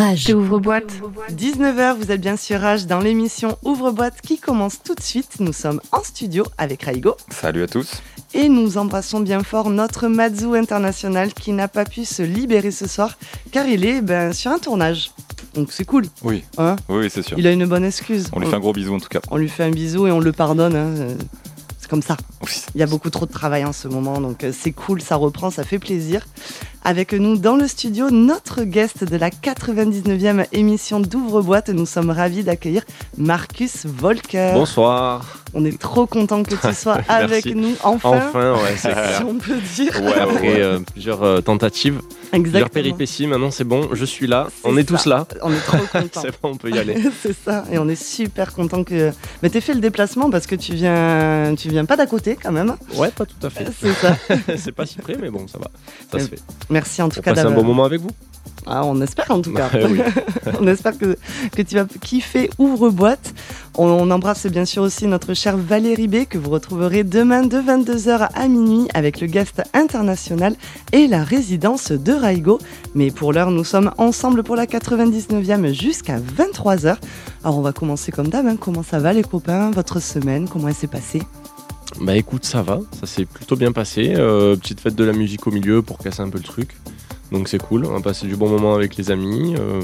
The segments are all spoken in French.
Rage. Ouvre-boîte. 19h, vous êtes bien sûr Rage dans l'émission Ouvre-boîte qui commence tout de suite. Nous sommes en studio avec Raigo. Salut à tous. Et nous embrassons bien fort notre Mazou international qui n'a pas pu se libérer ce soir car il est ben, sur un tournage. Donc c'est cool. Oui, Hein oui, c'est sûr. il a une bonne excuse. On lui fait un gros bisou en tout cas. on lui fait un bisou et on le pardonne. hein. Euh, C'est comme ça. Oui. Il y a beaucoup trop de travail en ce moment, donc euh, c'est cool, ça reprend, ça fait plaisir. Avec nous dans le studio, notre guest de la 99e émission d'Ouvre-boîte, nous sommes ravis d'accueillir Marcus Volker. Bonsoir. On est trop content que tu sois avec nous, enfin, Enfin, ouais, c'est si on peut dire. Ouais, Après euh, plusieurs euh, tentatives, plusieurs péripéties, maintenant c'est bon, je suis là, on est ça. tous là. On est trop contents. C'est bon, on peut y aller. c'est ça, et on est super content que. Mais t'aies fait le déplacement parce que tu viens, tu viens pas d'à côté quand même. Ouais, pas tout à fait. C'est ça. c'est pas si près, mais bon, ça va. Ça se fait. Merci en tout On cas passe un d'avoir- bon moment avec vous. Ah, on espère en tout cas. Oui. on espère que, que tu vas kiffer Ouvre-boîte. On, on embrasse bien sûr aussi notre chère Valérie B que vous retrouverez demain de 22h à minuit avec le guest international et la résidence de Raigo. Mais pour l'heure, nous sommes ensemble pour la 99e jusqu'à 23h. Alors on va commencer comme d'hab. hein. Comment ça va les copains? Votre semaine Comment elle s'est passée? Bah écoute, ça va, ça s'est plutôt bien passé. Euh, petite fête de la musique au milieu pour casser un peu le truc. Donc c'est cool, on a passé du bon moment avec les amis. euh,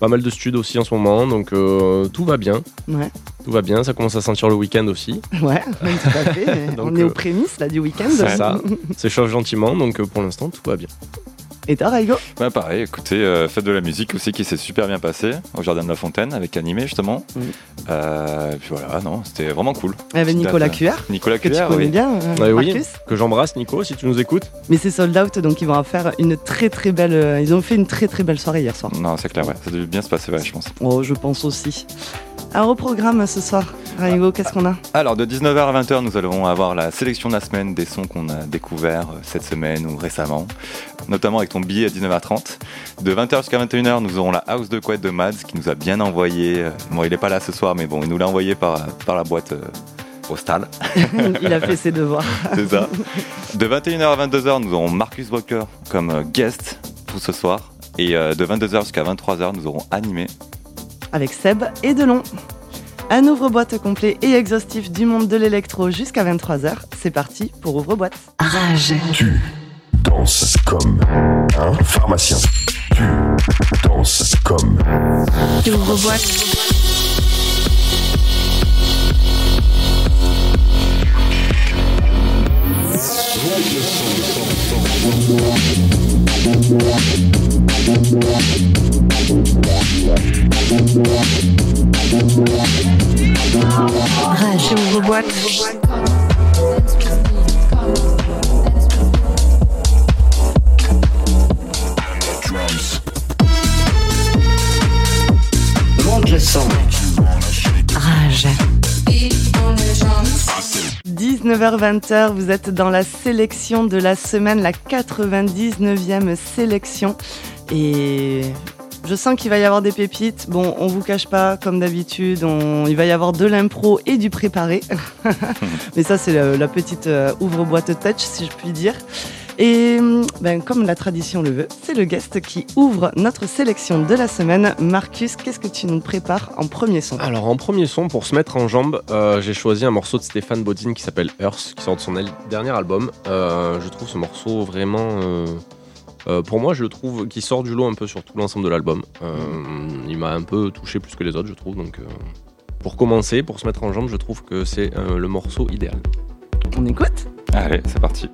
pas mal de studs aussi en ce moment, donc euh, tout va bien. Ouais, Tout va bien, ça commence à sentir le week-end aussi. ouais, tout à fait. Donc, on est aux prémices là du week-end. C'est ça, ça chauffe gentiment, donc pour l'instant tout va bien. Et toi Raigo Ouais, pareil, écoutez, euh, fête de la musique aussi qui s'est super bien passée au Jardin de la Fontaine avec Animé justement. Oui. Euh, et puis voilà, non, c'était vraiment cool. Avec Nicolas date, Cuer. Nicolas Que tu Cuer, connais oui. bien, euh, Ouais, oui. Marcus. Que j'embrasse Nico si tu nous écoutes. Mais c'est sold out, donc ils vont en faire une très très belle. euh, Ils ont fait une très très belle soirée hier soir. Non, c'est clair, ouais, ça devait bien se passer, ouais, je pense. Oh, je pense aussi. Alors au programme ce soir, Raigo, qu'est-ce qu'on a? Alors de 19h à 20h, nous allons avoir la sélection de la semaine des sons qu'on a découverts euh, cette semaine ou récemment, notamment avec ton billet à 19h30. De 20h jusqu'à 21h, nous aurons la house de couette de Mads qui nous a bien envoyé. euh, Bon, il n'est pas là ce soir, mais bon, il nous l'a envoyé par, par la boîte euh, postale. Il a fait ses devoirs. C'est ça. De 21h à 22h, nous aurons Marcus Walker comme euh, guest pour ce soir. Et euh, de 22h jusqu'à 23h, nous aurons animé. Avec Seb et Delon. Un ouvre-boîte complet et exhaustif du monde de l'électro jusqu'à 23h. C'est parti pour ouvre-boîte. Rage. Tu danses comme un pharmacien. Tu danses comme Ouvre-boîte. Rage. Ouvre-boîte. Monte le son. Rage. 19h-20h, vous êtes dans la sélection de la semaine, la 99e sélection. Et je sens qu'il va y avoir des pépites. Bon, on vous cache pas, comme d'habitude, il va y avoir de l'impro et du préparé. Mais ça, c'est la, la petite euh, ouvre-boîte touch, si je puis dire. Et ben, comme la tradition le veut, c'est le guest qui ouvre notre sélection de la semaine. Marcus, qu'est-ce que tu nous prépares en premier son? Alors en premier son, pour se mettre en jambe, euh, j'ai choisi un morceau de Stéphane Bodine qui s'appelle Earth, qui sort de son dernier album. Euh, je trouve ce morceau vraiment... euh, euh, pour moi, je le trouve qui sort du lot un peu sur tout l'ensemble de l'album. Euh, il m'a un peu touché plus que les autres, je trouve. Donc, euh, pour commencer, pour se mettre en jambe, je trouve que c'est euh, le morceau idéal. On écoute? Allez, c'est parti.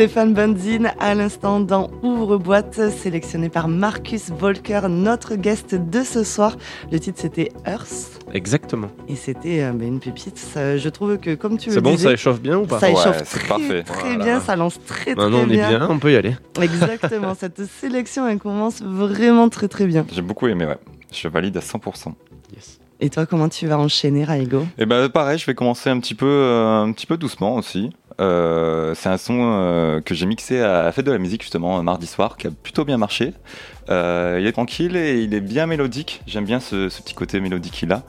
Stéphane Bunzin à l'instant dans Ouvre-boîte, sélectionné par Marcus Volker, notre guest de ce soir. Le titre c'était Earth Exactement. et c'était euh, bah, une pépite. Ça, je trouve que comme tu le C'est bon, disais, ça échauffe bien ou pas? ça Ouais, échauffe c'est très, parfait. très Voilà. bien, ça lance très très Maintenant, on est bien, on peut y aller. Exactement, cette sélection elle commence vraiment très très bien. J'ai beaucoup aimé, ouais. Je valide à 100%. Et toi, comment tu vas enchaîner, Raigo? Et ben pareil, je vais commencer un petit peu, euh, un petit peu doucement aussi. Euh, c'est un son euh, que j'ai mixé à la fête de la musique justement mardi soir, qui a plutôt bien marché. Euh, il est tranquille et il est bien mélodique. J'aime bien ce, ce petit côté mélodique qu'il a.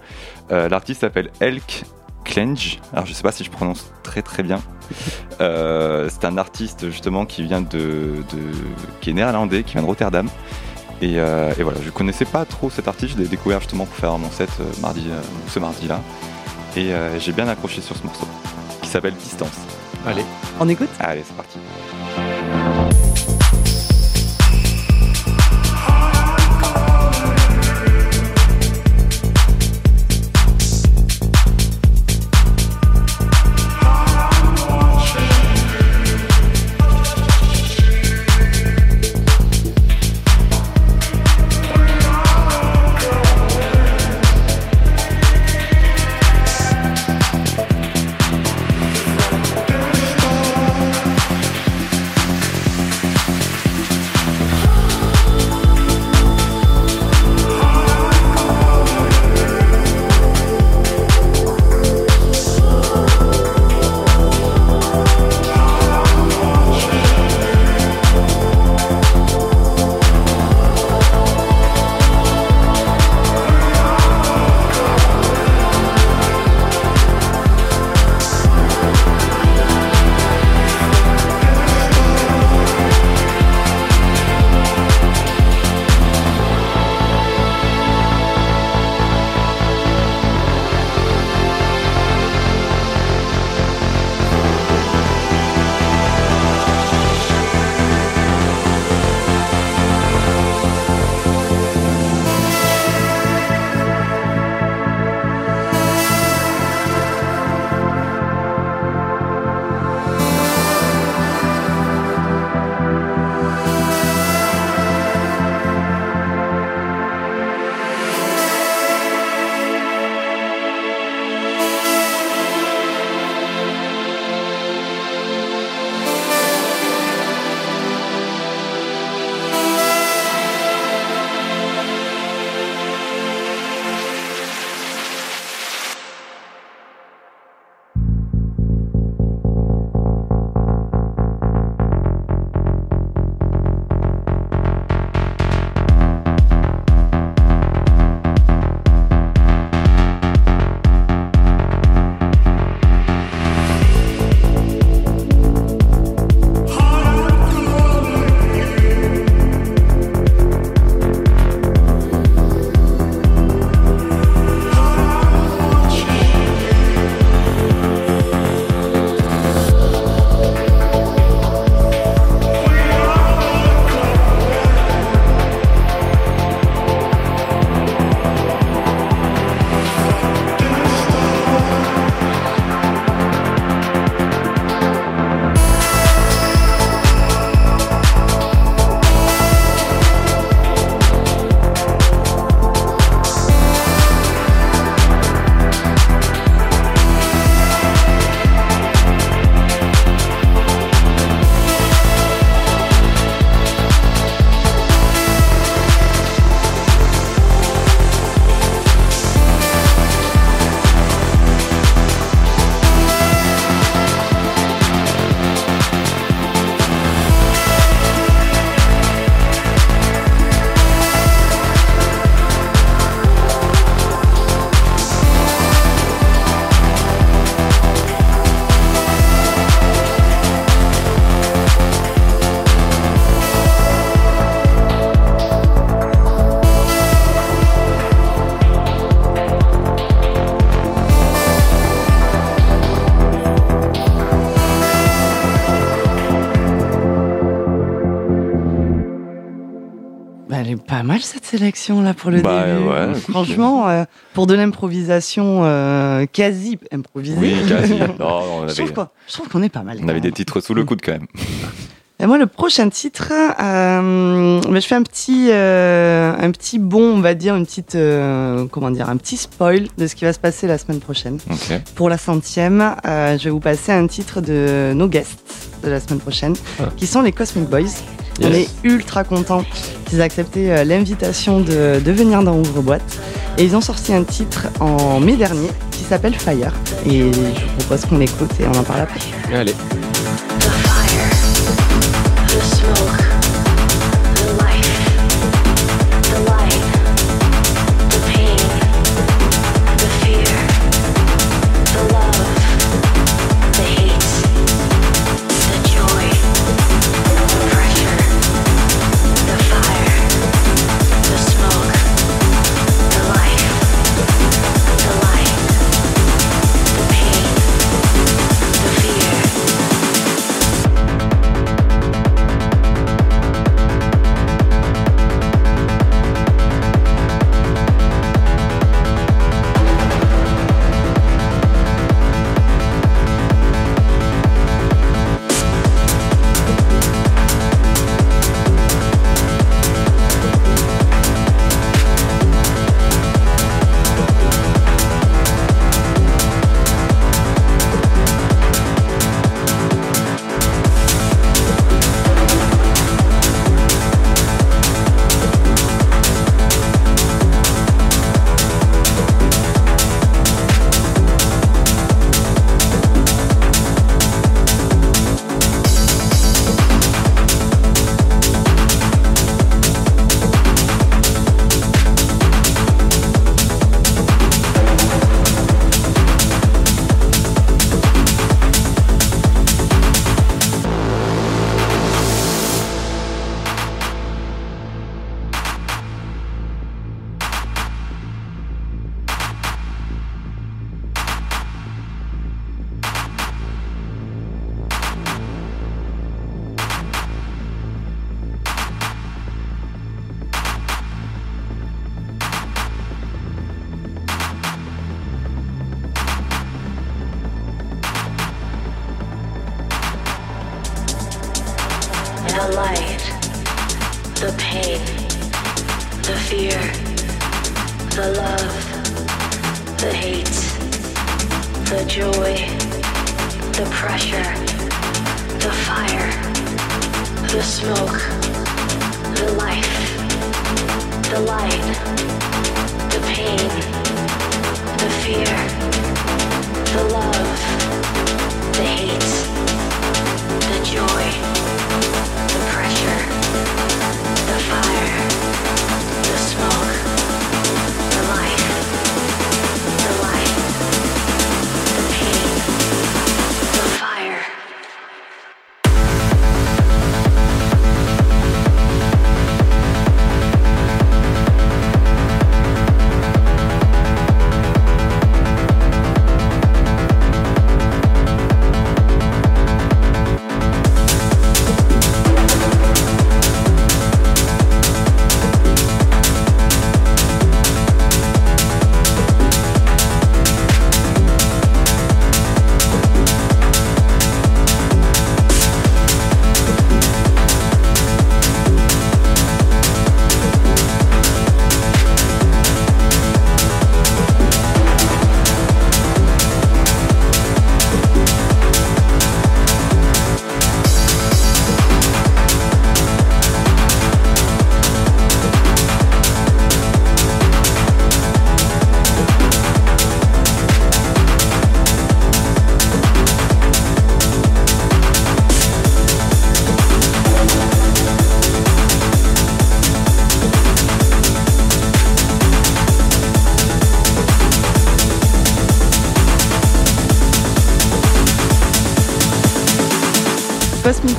L'artiste s'appelle Elk Klenge. Alors je sais pas si je prononce très très bien. C'est un artiste justement qui vient de, qui est néerlandais, qui vient de Rotterdam. Et, voilà, je connaissais pas trop cet artiste, je l'ai découvert justement pour faire mon set euh, mardi, ce mardi-là. Et j'ai bien accroché sur ce morceau, qui s'appelle Distance. Allez. On écoute? Allez, c'est parti. Sélection là pour le Bah, début. ouais. Franchement, euh, pour de l'improvisation euh, quasi improvisée. Oui, quasi. Non, on je trouve qu'on- je trouve qu'on est pas mal. on avait des titres sous le coude quand même. Et moi, le prochain titre, euh, bah, je fais un petit, euh, un petit bon, on va dire, une petite, euh, comment dire, un petit spoil de ce qui va se passer la semaine prochaine. Pour la centième, euh, je vais vous passer un titre de nos guests de la semaine prochaine, Ah. qui sont les Cosmic Boys. On est ultra contents qu'ils aient accepté euh, l'invitation de, de venir dans Ouvre-Boîte. Et ils ont sorti un titre en mai dernier qui s'appelle Fire. Et je vous propose qu'on l'écoute et on en parle après. Allez.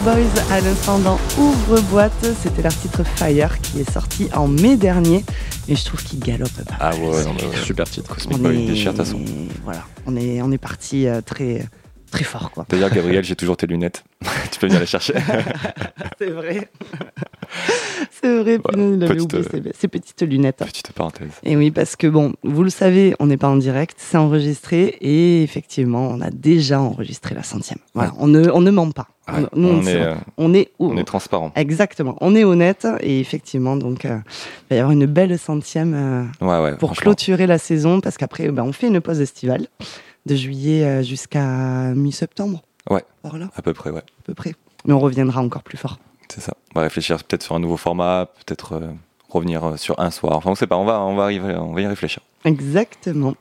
Boys à l'instant dans Ouvre-boîte, c'était leur titre Fire qui est sorti en mai dernier et je trouve qu'il galope pas. Ah ouais, ouais. Super titre. Cosmic Boy déchire ta son. voilà, on est on est parti euh, très très fort quoi. D'ailleurs, Gabriel, j'ai toujours tes lunettes. tu peux venir les chercher. C'est vrai. Vrai, Voilà, punaise, il avait petite, oublié ses, ses petites lunettes. Petite parenthèse. Et oui, parce que bon, vous le savez, on n'est pas en direct, c'est enregistré et effectivement, on a déjà enregistré la centième. Voilà, on, ne, on ne ment pas. Ouais, on, nous, on, on, est, euh, on est, on est transparent. exactement, on est honnête et effectivement, donc euh, il va y avoir une belle centième euh, Ouais, ouais. pour clôturer la saison parce qu'après, ben, on fait une pause estivale de juillet euh, jusqu'à mi-septembre. Ouais. Par là, À peu près, ouais. à peu près. Mais on reviendra encore plus fort. C'est ça. On va réfléchir peut-être sur un nouveau format, peut-être euh, revenir euh, sur un soir. Enfin, on sait pas. On va, on va arriver, on va y réfléchir. Exactement.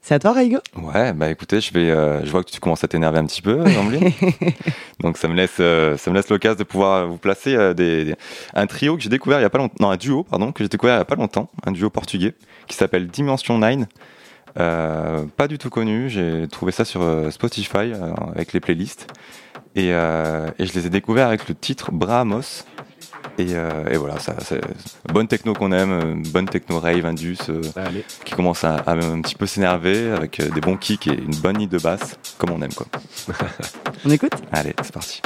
C'est à toi, Raigo Ouais, bah écoutez, je vais, euh, je vois que tu commences à t'énerver un petit peu, Jean-Bline. Donc ça me laisse, euh, ça me laisse l'occasion de pouvoir vous placer euh, des, des- un trio que j'ai découvert il y a pas longtemps, non un duo pardon que j'ai découvert il y a pas longtemps, un duo portugais qui s'appelle Dimension 9. Euh, pas du tout connu, j'ai trouvé ça sur Spotify avec les playlists et, euh, et je les ai découverts avec le titre Brahmos. Et, euh, et voilà, ça, c'est bonne techno qu'on aime, euh, bonne techno rave, indus, euh, qui commence à, à un petit peu s'énerver avec des bons kicks et une bonne ligne de basse, comme on aime quoi. On écoute? Allez, c'est parti.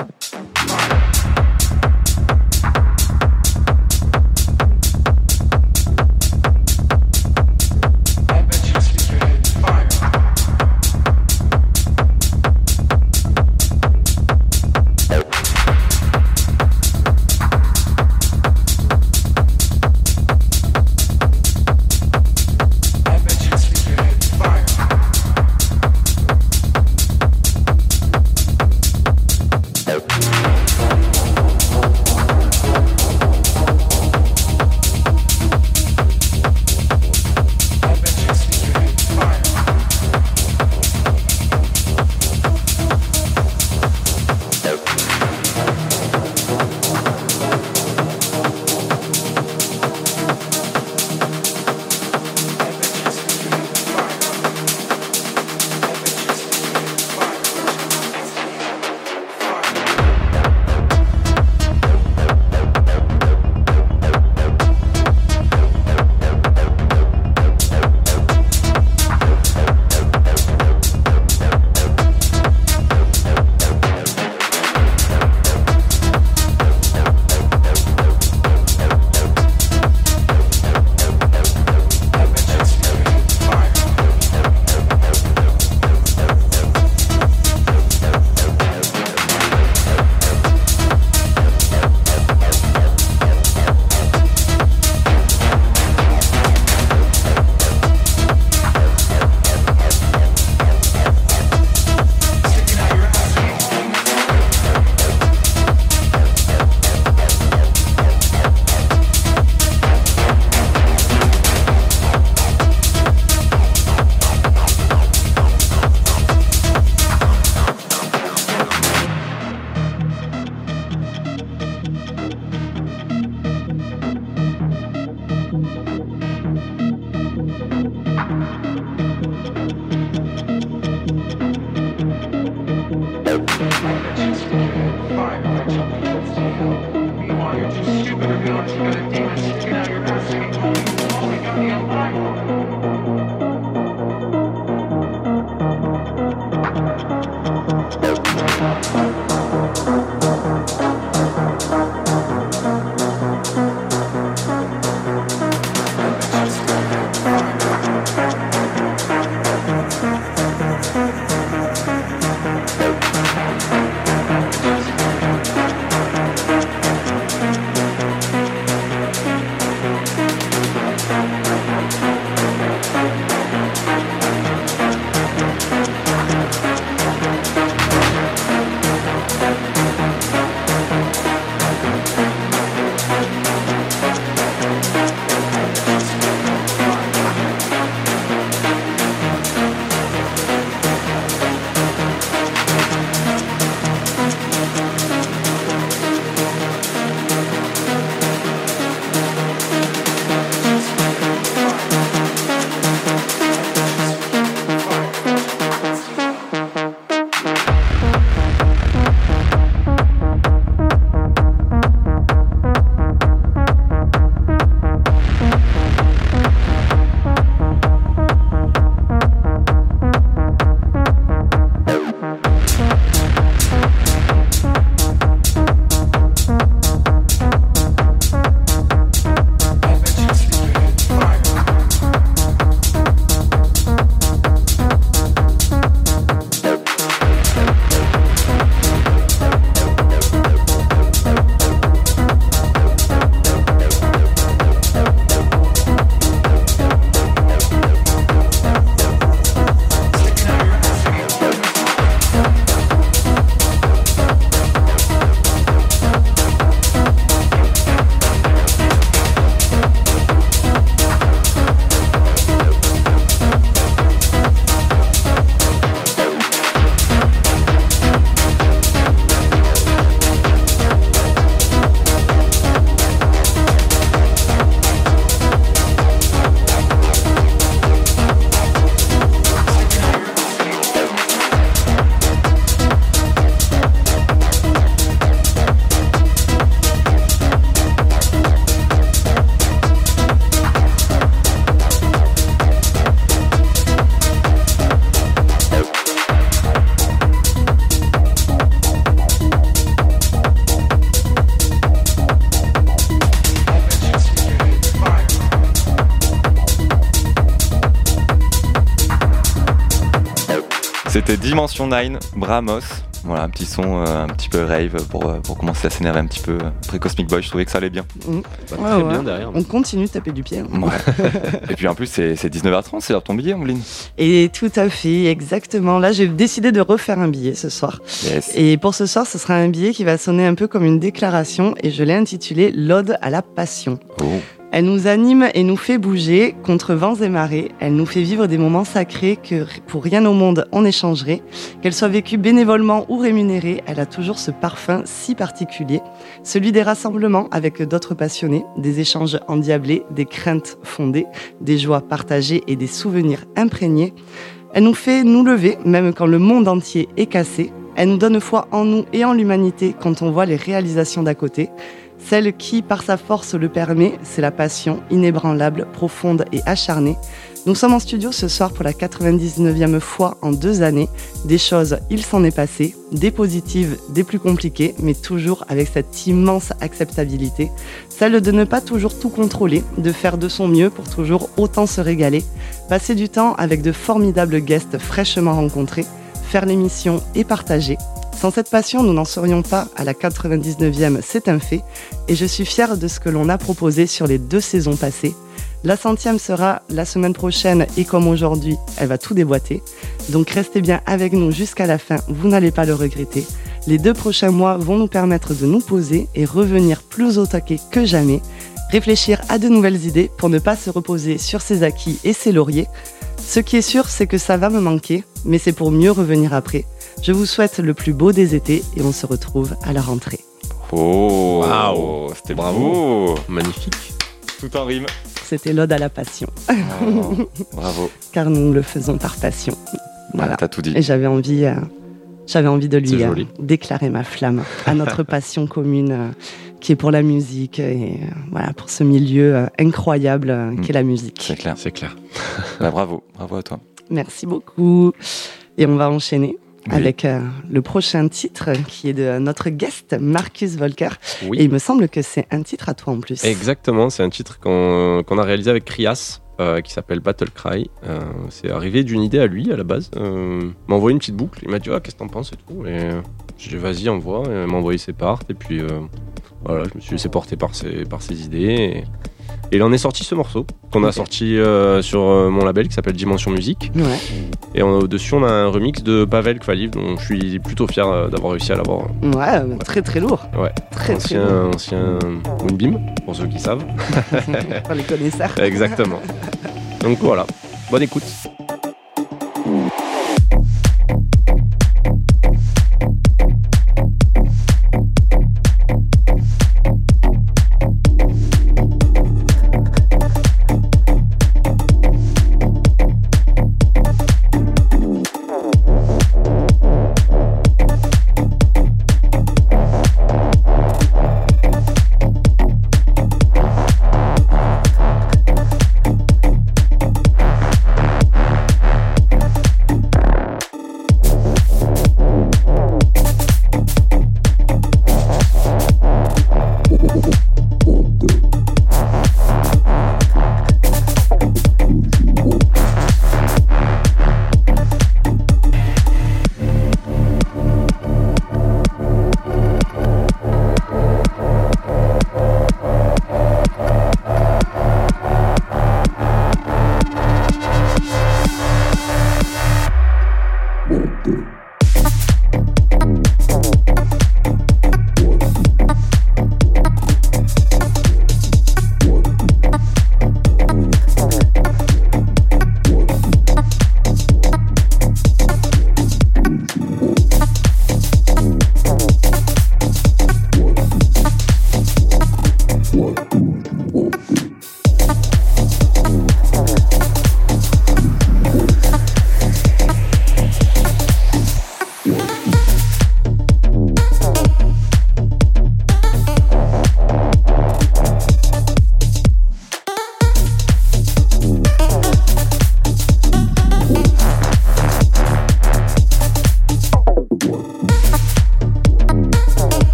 Dimension 9, Bramos. Voilà, un petit son euh, un petit peu rave pour, euh, pour commencer à s'énerver un petit peu. Après Cosmic Boy, je trouvais que ça allait bien. Mm. Bah, Ouais, très ouais. bien derrière. On continue de taper du pied. hein. Ouais. Et puis en plus, c'est c'est 19h30, c'est l'heure de ton billet, Omeline. Et tout à fait, exactement. Là, j'ai décidé de refaire un billet ce soir. Yes. Et pour ce soir, ce sera un billet qui va sonner un peu comme une déclaration et je l'ai intitulé L'Ode à la Passion. Oh. Elle nous anime et nous fait bouger contre vents et marées. Elle nous fait vivre des moments sacrés que pour rien au monde on échangerait. Qu'elle soit vécue bénévolement ou rémunérée, elle a toujours ce parfum si particulier. Celui des rassemblements avec d'autres passionnés, des échanges endiablés, des craintes fondées, des joies partagées et des souvenirs imprégnés. Elle nous fait nous lever, même quand le monde entier est cassé. Elle nous donne foi en nous et en l'humanité quand on voit les réalisations d'à côté. Celle qui, par sa force, le permet, c'est la passion, inébranlable, profonde et acharnée. Nous sommes en studio ce soir pour la 99e fois en deux années. Des choses, il s'en est passé, des positives, des plus compliquées, mais toujours avec cette immense acceptabilité. Celle de ne pas toujours tout contrôler, de faire de son mieux pour toujours autant se régaler. Passer du temps avec de formidables guests fraîchement rencontrés. Faire l'émission et partager. Sans cette passion, nous n'en serions pas à la 99e, c'est un fait, et je suis fière de ce que l'on a proposé sur les deux saisons passées. La centième sera la semaine prochaine, et comme aujourd'hui, elle va tout déboîter. Donc restez bien avec nous jusqu'à la fin, vous n'allez pas le regretter. Les deux prochains mois vont nous permettre de nous poser et revenir plus au taquet que jamais, réfléchir à de nouvelles idées pour ne pas se reposer sur ses acquis et ses lauriers. Ce qui est sûr, c'est que ça va me manquer, mais c'est pour mieux revenir après. Je vous souhaite le plus beau des étés et on se retrouve à la rentrée. Oh, Waouh. c'était Bravo. Magnifique. Tout en rime. C'était l'ode à la passion, Oh, bravo. car nous le faisons par passion. Voilà. T'as tout dit. Et j'avais envie, euh, j'avais envie de lui euh, déclarer ma flamme à notre passion commune, euh, qui est pour la musique et euh, voilà pour ce milieu euh, incroyable euh, Mm. qu'est la musique. C'est clair. C'est clair. Bah, bravo. Bravo à toi. Merci beaucoup. Et on va enchaîner. Oui. Avec euh, le prochain titre qui est de notre guest Marcus Volker. Oui. Et il me semble que c'est un titre à toi en plus. Exactement, c'est un titre qu'on qu'on a réalisé avec Krias. euh, qui s'appelle Battle Cry. Euh, c'est arrivé d'une idée à lui à la base. Euh, il m'a envoyé une petite boucle. Il m'a dit ah, Qu'est-ce que t'en penses et tout. Et j'ai dit Vas-y, envoie. Et il m'a envoyé ses parts. Et puis euh, voilà, je me suis laissé porter par ses, par ses idées. Et, et il en est sorti ce morceau qu'on a sorti euh, sur euh, mon label qui s'appelle Dimension Musique. Ouais. Et au-dessus, on a un remix de Pavel Kvaliv, dont je suis plutôt fier euh, d'avoir réussi à l'avoir. Ouais, très très lourd. Ouais. Très très Ancien, lourd. ancien Moonbeam, pour ceux qui savent. Pour les connaisseurs. Exactement. Donc voilà, bonne écoute.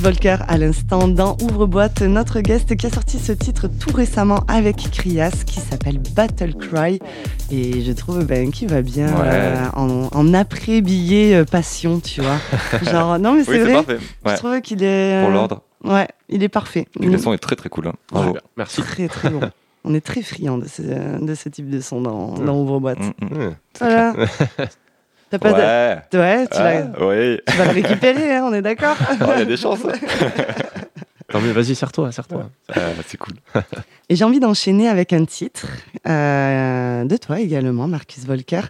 Volker à l'instant dans Ouvre-boîte, notre guest qui a sorti ce titre tout récemment avec Krias qui s'appelle Battle Cry et je trouve ben, qu'il va bien Ouais. euh, en, en après-billet euh, passion, tu vois. Genre, non mais Oui, c'est c'est vrai, parfait. je trouvais qu'il est... Pour euh, l'ordre. Ouais, il est parfait. Le son est très très cool. hein. Bravo. Merci. Très très bon. On est très friand de ce, de ce type de son dans, Ouvre-boîte. Mm, mm. Ouais. Voilà. T'as pas de- Ouais. Ouais, tu, l'as- Ah, oui. tu vas le récupérer, hein, on est d'accord Oh, Il y a des chances. Non mais vas-y, serre-toi, serre-toi. Ah, c'est cool. Et j'ai envie d'enchaîner avec un titre euh, de toi également, Marcus Volker,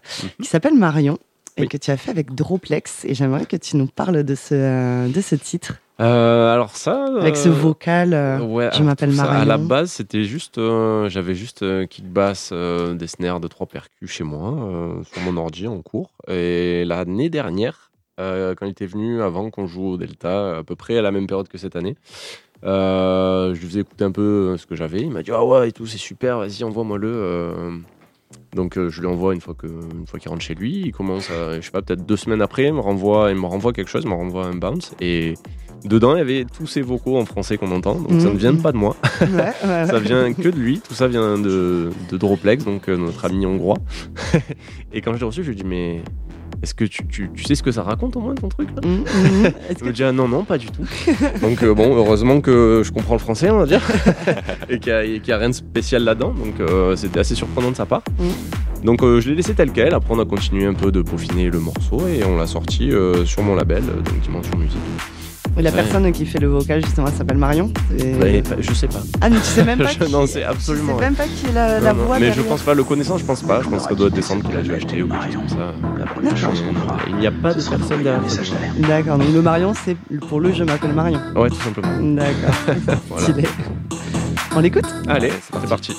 qui s'appelle Marion, et Oui. que tu as fait avec Droplex. Et j'aimerais que tu nous parles de ce, euh, de ce titre, Euh, alors ça. avec ce euh, vocal. euh, Ouais, je m'appelle Marion. À la base, c'était juste, euh, j'avais juste kick bass, des snares de trois percus chez moi, sur mon ordi en cours. Et l'année dernière, quand il était venu, avant qu'on joue au Delta, à peu près à la même période que cette année, je lui faisais écouter un peu ce que j'avais. Il m'a dit ah ouais et tout, c'est super, vas-y envoie-moi-le. Donc euh, je lui envoie une fois que, une fois qu'il rentre chez lui, il commence, à, je sais pas, peut-être deux semaines après, il me renvoie, il me renvoie quelque chose, il me renvoie un bounce et Dedans, il y avait tous ces vocaux en français qu'on entend, donc ça ne Mhm. vient pas de moi. Ouais, ouais, ouais. Ça vient que de lui, tout ça vient de, de Droplex, donc euh, notre ami hongrois. et quand je l'ai reçu, je lui ai dit, mais est-ce que tu, tu- tu sais ce que ça raconte au moins ton truc là. Est-ce que me dit, ah non, non, pas du tout. donc euh, bon, heureusement que je comprends le français, on va dire, et qu'il n'y a, rien de spécial là-dedans, donc euh, c'était assez surprenant de sa part. Donc euh, je l'ai laissé tel quel, après on a continué un peu de peaufiner le morceau et on l'a sorti sur mon label, donc Dimension Musique. Et la Ouais. personne qui fait le vocal, justement, elle s'appelle Marion. Et- Ouais, bah, je sais pas. Ah, mais tu sais même pas Je qui... n'en sais absolument Tu sais même pas qui est la, la Non, non, voix mais je pense pas, le connaissant, je pense pas. Je pense que ça doit être des qu'il a dû acheter ou quelque chose comme ça. Il n'y a pas de personne derrière. D'accord, donc le Marion, c'est pour le je m'appelle Marion. Ouais, tout simplement. D'accord, Voilà. On l'écoute? Allez, c'est parti.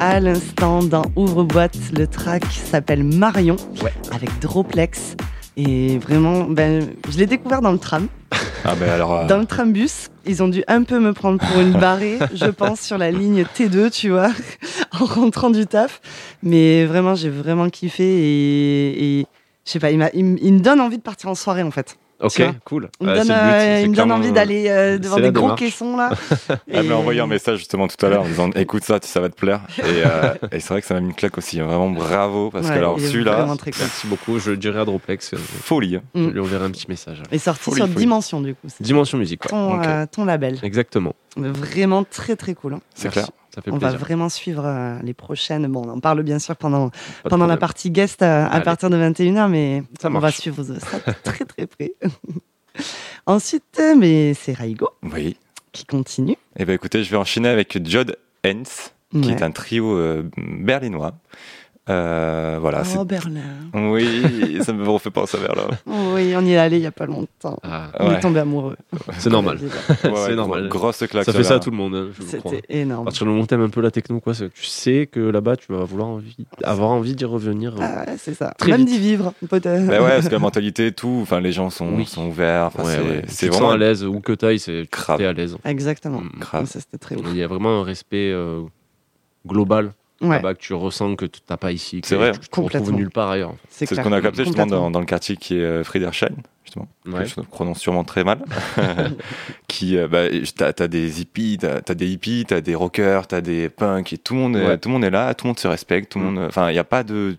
À l'instant dans Ouvre-boîte. Le track s'appelle Marion Ouais. avec Droplex. Et vraiment, ben, je l'ai découvert dans le tram, Ah, ben alors. euh, dans le trambus. Ils ont dû un peu me prendre pour une barrée, je pense, sur la ligne T2, tu vois, en rentrant du taf. Mais vraiment, j'ai vraiment kiffé et, et je sais pas, il me donne envie de partir en soirée en fait. Ok, cool. Il me Ouais, donne, euh, c'est il me donne clairement, envie d'aller euh, devant des gros caissons là. Elle m'a Et- envoyé un message justement tout à l'heure en disant écoute ça, ça va te plaire. Et, euh, et c'est vrai que ça m'a mis une claque aussi. Vraiment bravo parce Ouais, que alors celui-là, cool. Merci beaucoup. Je dirais à Droplex. folie. hein. Je Mm. lui enverrai un petit message. est sorti Folie, sur folie. Dimension du coup. Dimension musique, ouais. ton, euh, label. Exactement. Vraiment très très cool. hein. C'est clair. Ça fait On va vraiment suivre euh, les prochaines. Bon, on en parle bien sûr pendant, Pas pendant la partie guest euh, à partir de 21h, mais Ça on va suivre ça très très près. Ensuite, euh, mais c'est Raigo Oui. qui continue. Et ben écoutez, je vais enchaîner avec Jod Hens, qui est un trio berlinois. Euh, voilà. Oh, Berlin. Oui, ça me refait penser à Berlin. Oui, on y est allé il y a pas longtemps. Ah, On Ouais. est tombé amoureux. c'est normal. Ouais, C'est normal. Grosse claque. Ça fait ça à tout le monde, hein. C'était À énorme. partir du moment où t'aimes un peu la techno, quoi, tu sais que là-bas, tu vas vouloir envie, avoir envie d'y revenir. Ah ouais, c'est ça. Très Même d'y vivre, peut-être. Bah ouais, parce que la mentalité, tout, enfin les gens sont, Oui. sont ouverts. C'est vraiment à l'aise, où que t'ailles, c'est à l'aise. Exactement. C'était très. Il y a vraiment un respect euh, global Ouais, là-bas que tu ressens que tu n'as pas ici. que vrai. Tu tu retrouves nulle part ailleurs. en fait. c'est ce qu'on a capté justement dans, dans le quartier qui est euh, Friedrichshain, justement. Ouais. que Je prononce sûrement très mal. qui, euh, bah, t'as as des hippies, t'as as des hippies, t'as des rockers, t'as des punks, et tout le monde, est, Ouais. tout le monde est là, tout le monde se respecte, tout le Mm. monde. Enfin, il n'y a pas de.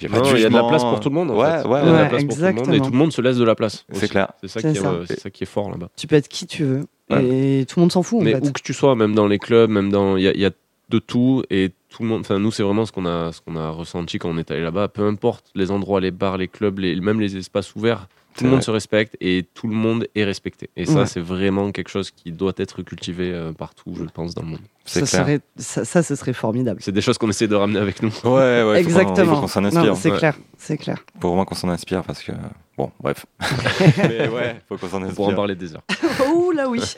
il y a de la place pour tout le monde. en Ouais, fait. ouais, Il y a de ouais. la place pour tout le monde et tout le monde se laisse de la place. C'est clair. C'est ça, C'est qui est, ça. euh, c'est ça qui est fort là-bas. Tu peux être qui tu veux. Ouais. Et tout le monde s'en fout, en Mais fait. où que tu sois, même dans les clubs, même dans. Il y y a de tout et tout le monde. Enfin, nous, c'est vraiment ce qu'on a, ce qu'on a ressenti quand on est allé là-bas. Peu importe les endroits, les bars, les clubs, les, même les espaces ouverts, tout le monde vrai. se respecte et tout le monde est respecté. Et ça, Ouais. c'est vraiment quelque chose qui doit être cultivé euh, partout, je pense, dans le monde. C'est ça, clair. serait, ça, ça, ce serait formidable. C'est des choses qu'on essaie de ramener avec nous. Ouais, ouais. Exactement. Qu'on s'en inspire. C'est Ouais. clair, c'est clair. Faut vraiment qu'on s'en inspire parce que. Bon, bref. Mais ouais, faut qu'on s'en On pourra en inspire. parler des heures. oh là oui.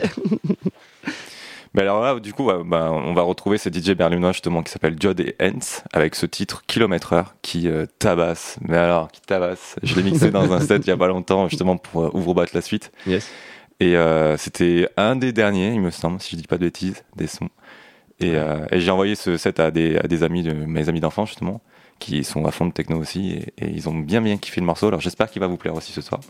Mais alors là, du coup, bah, on va retrouver ces DJ berlinois justement qui s'appellent Jod et Hens avec ce titre Kilomètre Heure qui euh, tabasse. Mais alors, qui tabasse. Je l'ai mixé dans un set il y a pas longtemps justement pour euh, ouvre-battre la suite. Yes. Et euh, c'était un des derniers, il me semble, si je dis pas de bêtises, des sons. Et, euh, et j'ai envoyé ce set à des, à des amis de mes amis d'enfance justement, qui sont à fond de techno aussi, et, et ils ont bien bien kiffé le morceau. Alors j'espère qu'il va vous plaire aussi ce soir.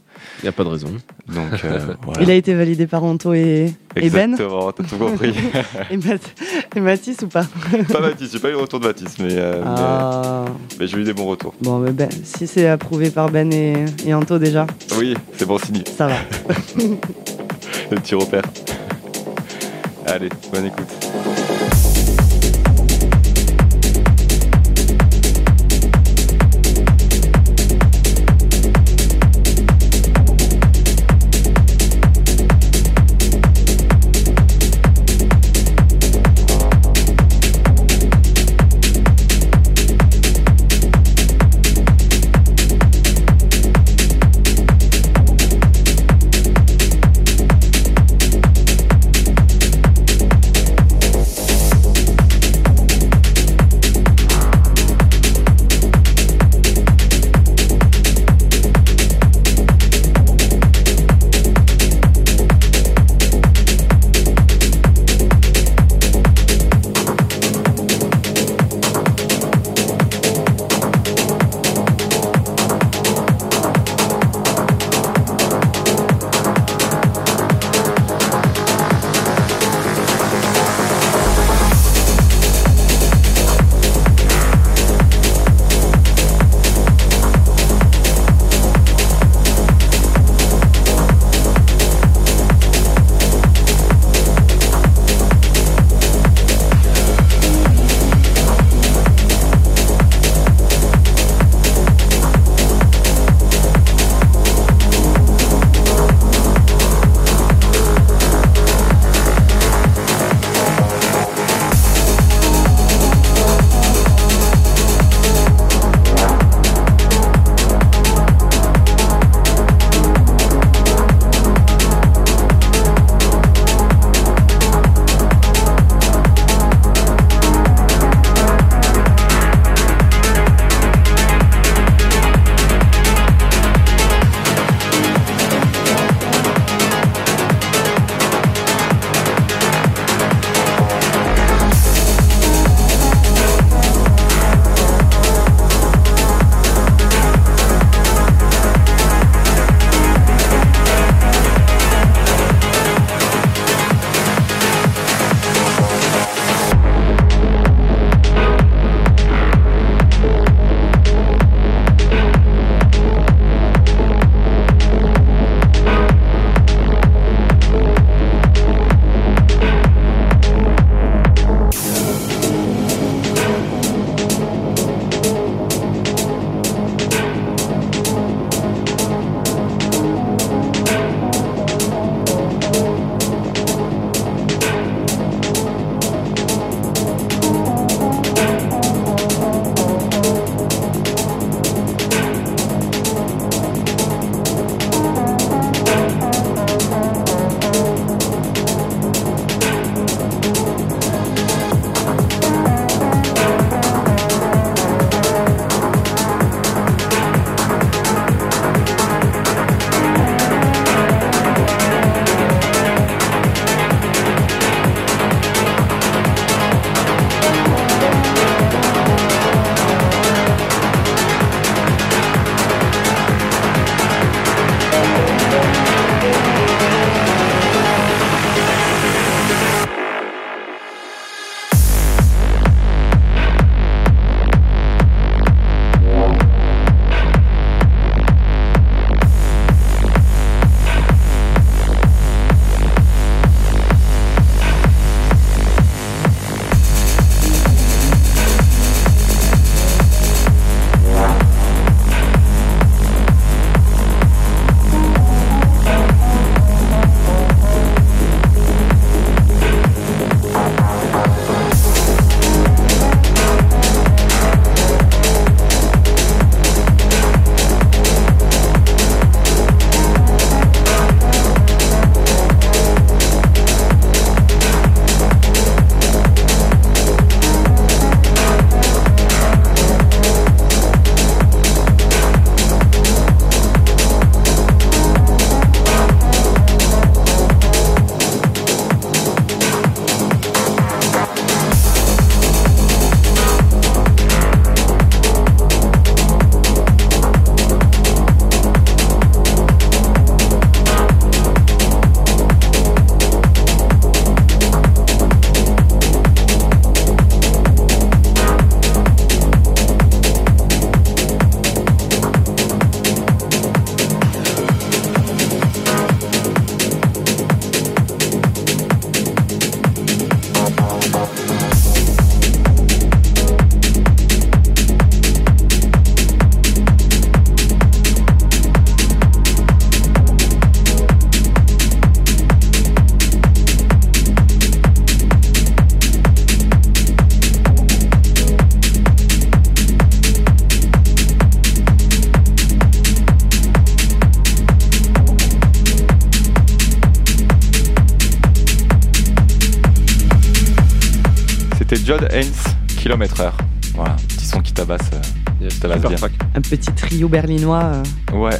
Il n'y a pas de raison. Donc euh, voilà. Il a été validé par Anto et, et Ben Exactement, t'as tout compris. et, Math- et Mathis ou pas? Pas Mathis, j'ai pas eu le retour de Mathis, mais, euh, mais- Ah. mais j'ai eu des bons retours. Bon, mais Ben, si c'est approuvé par Ben et, et Anto déjà, Oui, c'est bon signe, ça va. le petit repère. Allez, bonne écoute. C'était Judd Haynes, kilomètre heure. Voilà, petit son qui tabasse. euh, bien. Un petit trio berlinois. euh, Ouais.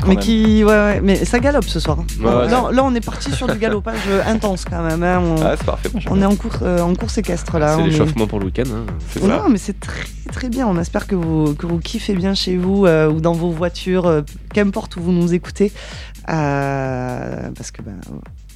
quand mais même. qui. Ouais, ouais, mais ça galope ce soir. Ouais, là, là, on est parti sur du galopage intense quand même. hein. On, Ah, c'est parfait. moi, on est en, cours, euh, en course équestre là. C'est est- l'échauffement pour le week-end. hein. C'est ça. Non, mais c'est très très bien. On espère que vous, que vous kiffez bien chez vous euh, ou dans vos voitures, euh, qu'importe où vous nous écoutez. Euh, parce que ben,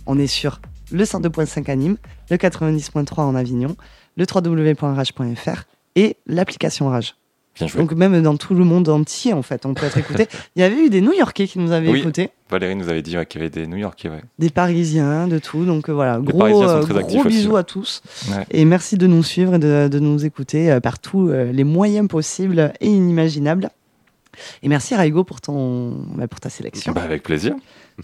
on est sur le 102.5 à Nîmes, le 90.3 en Avignon, le www.rage.fr et l'application Rage. Bien joué. Donc même dans tout le monde entier, en fait, on peut être écouté. Il y avait eu des New-Yorkais qui nous avaient Oui. écoutés, Valérie nous avait dit ouais, qu'il y avait des New Yorkais. Ouais. des Parisiens, de tout. Donc euh, voilà, gros, euh, gros aussi. bisous à tous. Ouais. Et merci de nous suivre et de, de nous écouter euh, par tous les moyens possibles et inimaginables. Et merci Raigo pour, ton, bah, pour ta sélection. Bah, avec plaisir.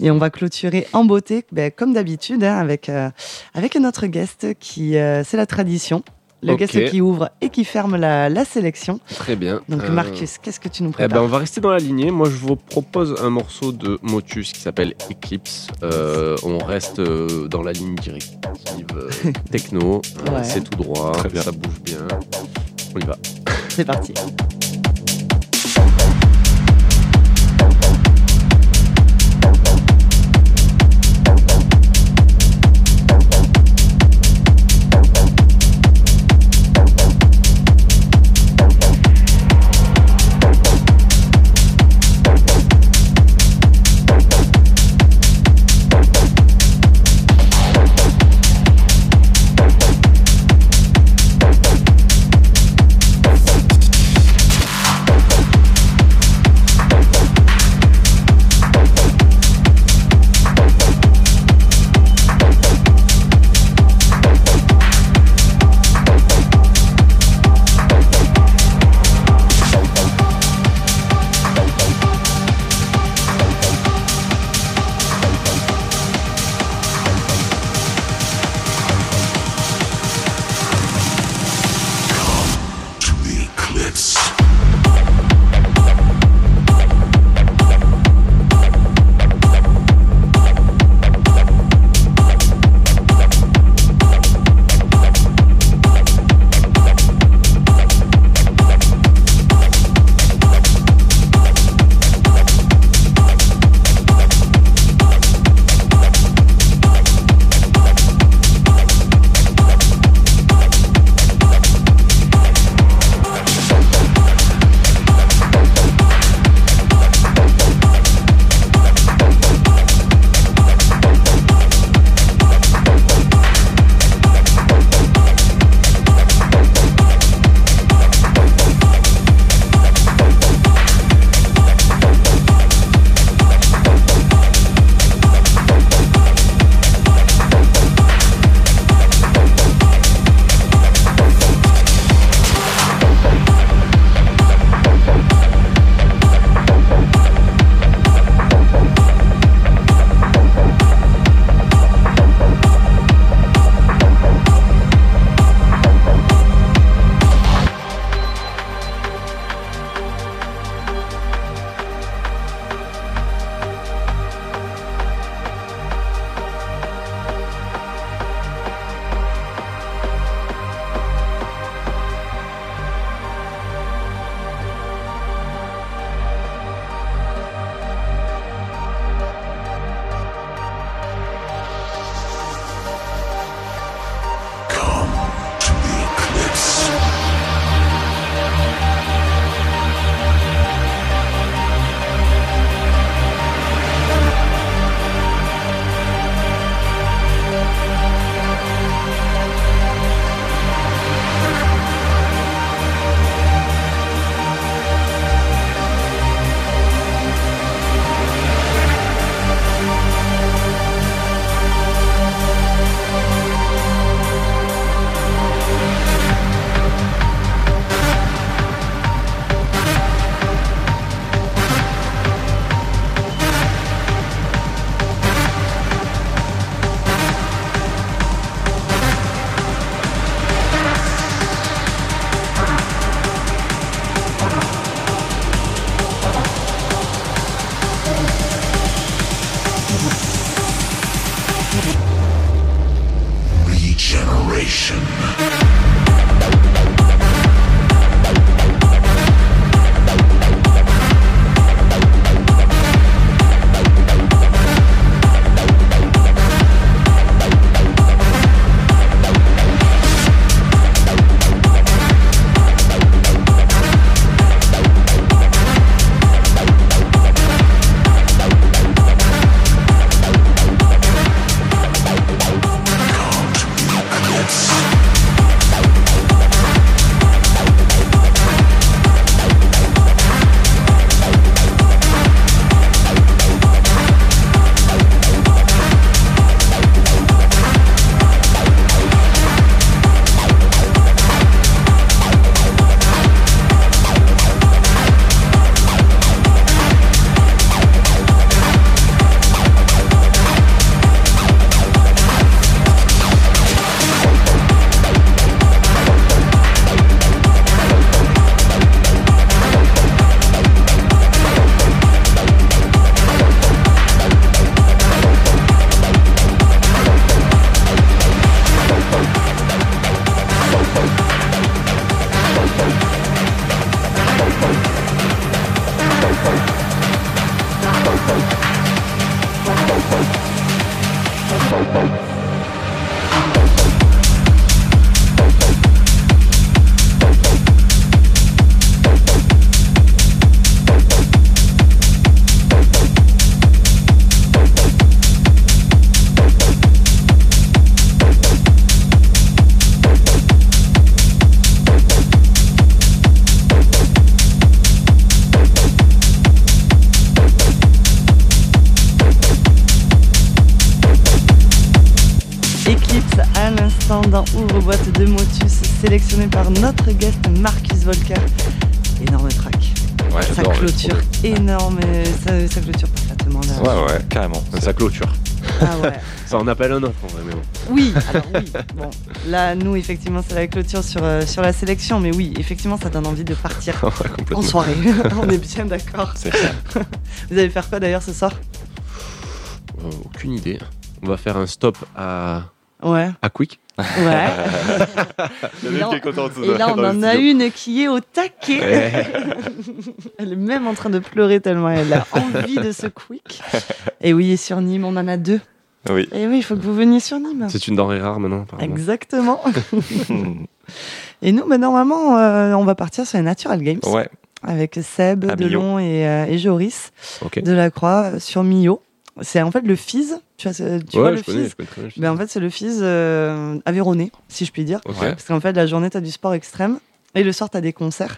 Et on va clôturer en beauté, bah, comme d'habitude, hein, avec, euh, avec notre guest qui, euh, c'est la tradition. Le guest qui ouvre et qui ferme la, la sélection. Très bien. Donc Euh, Marcus, qu'est-ce que tu nous Eh prépares ben, on va rester dans la lignée. Moi, je vous propose un morceau de Motus qui s'appelle Eclipse. Euh, on reste euh, dans la ligne directive euh, techno. Ouais. C'est tout droit. Très bien. Ça bouge bien. On y va. C'est parti. Carrément. Ça clôture. Ah ouais. Ça en appelle un autre en vrai, mais bon. Oui, alors oui. Bon, là, nous, effectivement, c'est la clôture sur, euh, sur la sélection, mais oui, effectivement, ça donne envie de partir Ouais, en soirée. On est bien d'accord. C'est clair. Vous allez faire quoi d'ailleurs ce soir? Euh, aucune idée. On va faire un stop à, Ouais, à Quick. Ouais. Et là, mec qui est content de se Et là, on en a une qui est au taquet. Elle est même en train de pleurer tellement elle a envie de ce quick. Et oui, et sur Nîmes, on en a deux. Oui. Et oui, il faut que vous veniez sur Nîmes. C'est une denrée rare maintenant. Exactement. Et nous, bah, normalement, euh, on va partir sur les Natural Games ouais, avec Seb. Delon et, euh, et Joris Ok. Delacroix euh, sur Millau. C'est en fait le FIS. Tu vois, tu ouais, vois je le connais, je je ben, En fait, c'est le FIS euh, Aveyronais, si je puis dire. Parce qu'en fait, la journée, tu as du sport extrême. Et le soir, tu as des concerts.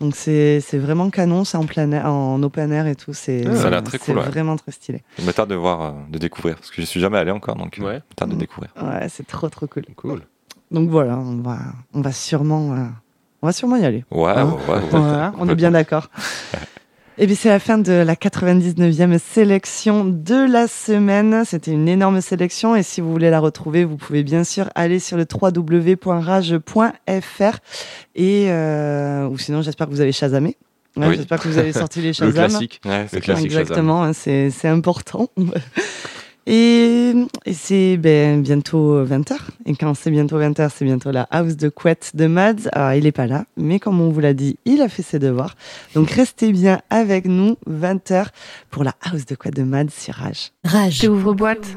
Donc, c'est c'est vraiment canon. C'est en, plein air- en open air et tout. C'est Ah, ça a l'air très c'est cool, ouais. vraiment très stylé. il me tarde de voir, euh, de découvrir, parce que je suis jamais allé encore, donc euh, Ouais. tarde de découvrir. Ouais, c'est trop, trop cool. Cool. Donc, voilà, on va, on va, sûrement, euh, on va sûrement y aller. Ouais, Hein ouais, ouais, ouais. Voilà, on est bien d'accord. Et bien c'est la fin de la 99e sélection de la semaine. C'était une énorme sélection et si vous voulez la retrouver, vous pouvez bien sûr aller sur le www.rage.fr et euh, ou sinon j'espère que vous avez Shazamé. Ouais, Oui. J'espère que vous avez sorti les Le Shazam. classique. Ouais, c'est Le classique. Exactement, hein, c'est important. Et, et c'est ben, bientôt 20h. Et quand c'est bientôt 20h, c'est bientôt la house de couette de Mads. Alors, il est pas là, mais comme on vous l'a dit, il a fait ses devoirs. Donc, restez bien avec nous, 20h, pour la house de couette de Mads sur Rage. Rage. Ouvre-boîte.